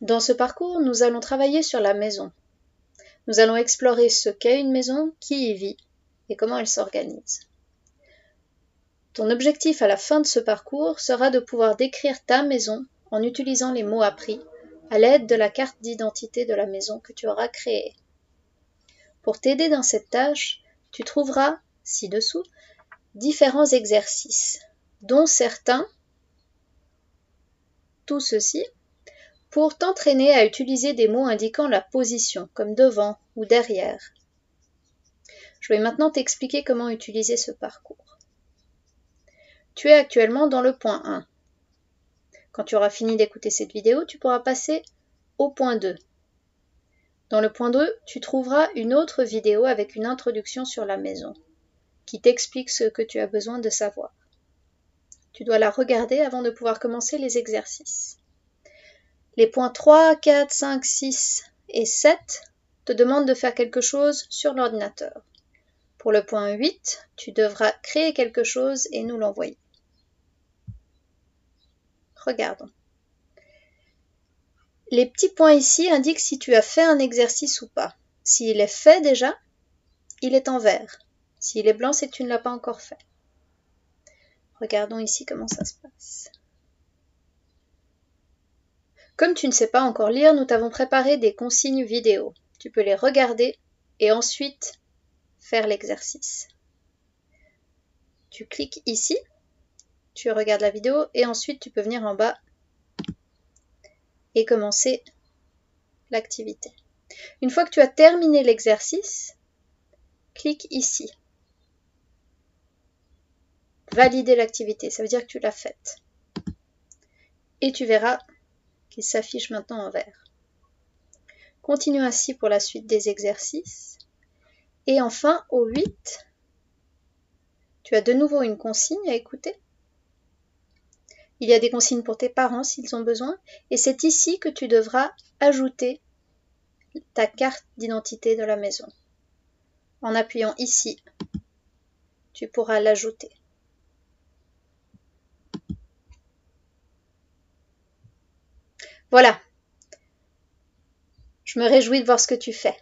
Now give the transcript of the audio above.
Dans ce parcours, nous allons travailler sur la maison. Nous allons explorer ce qu'est une maison, qui y vit et comment elle s'organise. Ton objectif à la fin de ce parcours sera de pouvoir décrire ta maison en utilisant les mots appris à l'aide de la carte d'identité de la maison que tu auras créée. Pour t'aider dans cette tâche, tu trouveras, ci-dessous, différents exercices, dont certains, tout ceci, pour t'entraîner à utiliser des mots indiquant la position, comme devant ou derrière. Je vais maintenant t'expliquer comment utiliser ce parcours. Tu es actuellement dans le point 1. Quand tu auras fini d'écouter cette vidéo, tu pourras passer au point 2. Dans le point 2, tu trouveras une autre vidéo avec une introduction sur la maison, qui t'explique ce que tu as besoin de savoir. Tu dois la regarder avant de pouvoir commencer les exercices. Les points 3, 4, 5, 6 et 7 te demandent de faire quelque chose sur l'ordinateur. Pour le point 8, tu devras créer quelque chose et nous l'envoyer. Regardons. Les petits points ici indiquent si tu as fait un exercice ou pas. S'il est fait déjà, il est en vert. S'il est blanc, c'est que tu ne l'as pas encore fait. Regardons ici comment ça se passe. Comme tu ne sais pas encore lire, nous t'avons préparé des consignes vidéo. Tu peux les regarder et ensuite faire l'exercice. Tu cliques ici tu regardes la vidéo et ensuite tu peux venir en bas et commencer l'activité. Une fois que tu as terminé l'exercice, clique ici. Valider l'activité, ça veut dire que tu l'as faite. Et tu verras qu'il s'affiche maintenant en vert. Continue ainsi pour la suite des exercices. Et enfin, au 8, tu as de nouveau une consigne à écouter. Il y a des consignes pour tes parents s'ils ont besoin, et c'est ici que tu devras ajouter ta carte d'identité de la maison. En appuyant ici, tu pourras l'ajouter. Voilà. Je me réjouis de voir ce que tu fais.